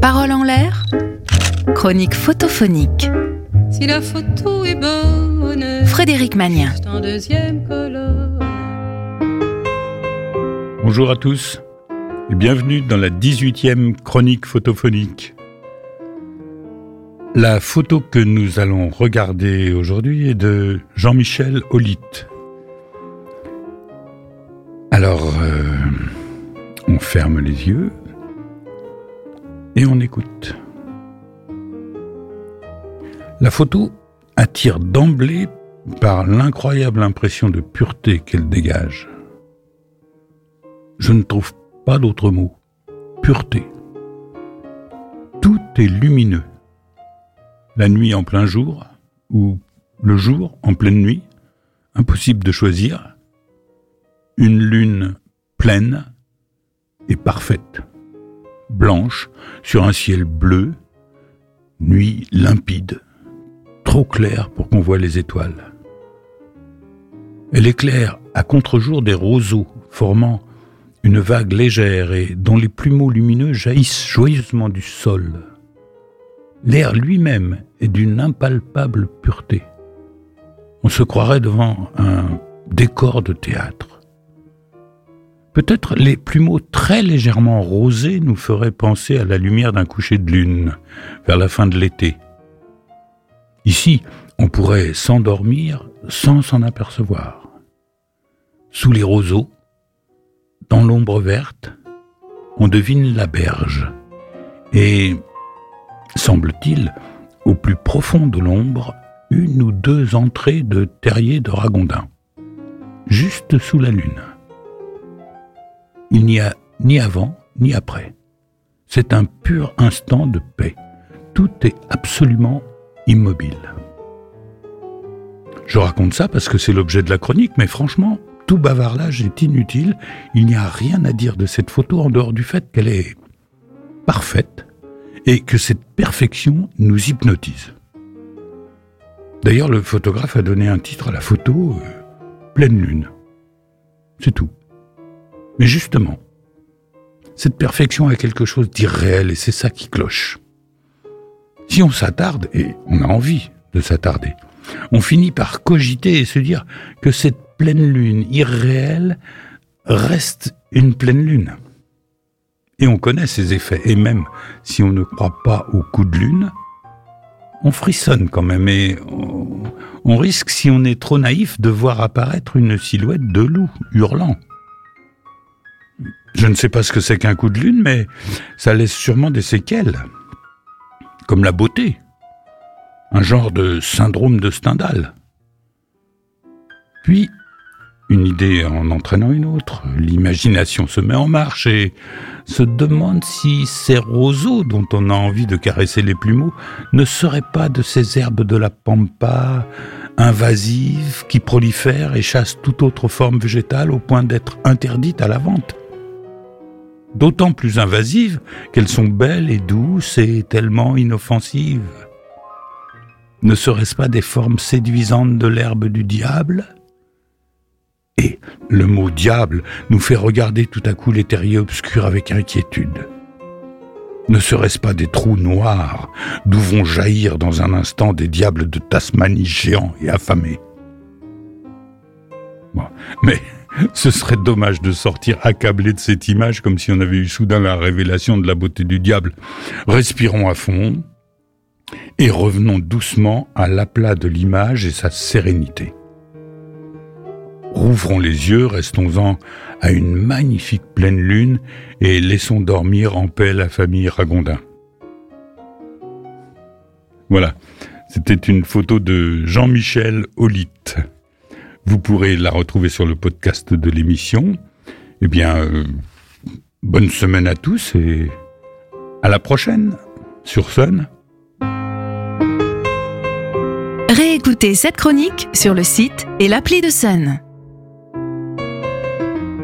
Parole en l'air, chronique photophonique. Si la photo est bonne, Frédéric Magnien. Bonjour à tous et bienvenue dans la 18e chronique photophonique. La photo que nous allons regarder aujourd'hui est de Jean-Michel Aulitte. Alors, euh, ferme les yeux et on écoute. La photo attire d'emblée par l'incroyable impression de pureté qu'elle dégage. Je ne trouve pas d'autre mot. Pureté. Tout est lumineux. La nuit en plein jour ou le jour en pleine nuit, impossible de choisir. Une lune pleine parfaite, blanche sur un ciel bleu, nuit limpide, trop claire pour qu'on voie les étoiles. Elle éclaire à contre-jour des roseaux formant une vague légère et dont les plumeaux lumineux jaillissent joyeusement du sol. L'air lui-même est d'une impalpable pureté. On se croirait devant un décor de théâtre. Peut-être les plumeaux très légèrement rosés nous feraient penser à la lumière d'un coucher de lune vers la fin de l'été. Ici, on pourrait s'endormir sans s'en apercevoir. Sous les roseaux, dans l'ombre verte, on devine la berge. Et, semble-t-il, au plus profond de l'ombre, une ou deux entrées de terriers de ragondin, juste sous la lune. Il n'y a ni avant ni après. C'est un pur instant de paix. Tout est absolument immobile. Je raconte ça parce que c'est l'objet de la chronique, mais franchement, tout bavardage est inutile. Il n'y a rien à dire de cette photo en dehors du fait qu'elle est parfaite et que cette perfection nous hypnotise. D'ailleurs, le photographe a donné un titre à la photo euh, Pleine Lune. C'est tout. Mais justement, cette perfection a quelque chose d'irréel et c'est ça qui cloche. Si on s'attarde, et on a envie de s'attarder, on finit par cogiter et se dire que cette pleine lune irréelle reste une pleine lune. Et on connaît ses effets, et même si on ne croit pas au coup de lune, on frissonne quand même, et on, on risque, si on est trop naïf, de voir apparaître une silhouette de loup hurlant. Je ne sais pas ce que c'est qu'un coup de lune, mais ça laisse sûrement des séquelles, comme la beauté, un genre de syndrome de Stendhal. Puis, une idée en entraînant une autre, l'imagination se met en marche et se demande si ces roseaux dont on a envie de caresser les plumeaux ne seraient pas de ces herbes de la pampa invasives qui prolifèrent et chassent toute autre forme végétale au point d'être interdites à la vente. D'autant plus invasives qu'elles sont belles et douces et tellement inoffensives. Ne serait-ce pas des formes séduisantes de l'herbe du diable? Et le mot diable nous fait regarder tout à coup les terriers obscurs avec inquiétude. Ne serait-ce pas des trous noirs d'où vont jaillir dans un instant des diables de Tasmanie géants et affamés? Mais ce serait dommage de sortir accablé de cette image comme si on avait eu soudain la révélation de la beauté du diable. Respirons à fond et revenons doucement à l'aplat de l'image et sa sérénité. Rouvrons les yeux, restons-en à une magnifique pleine lune et laissons dormir en paix la famille Ragondin. Voilà, c'était une photo de Jean-Michel Aulitte. Vous pourrez la retrouver sur le podcast de l'émission. Eh bien, euh, bonne semaine à tous et à la prochaine sur Sun. Réécoutez cette chronique sur le site et l'appli de Sun.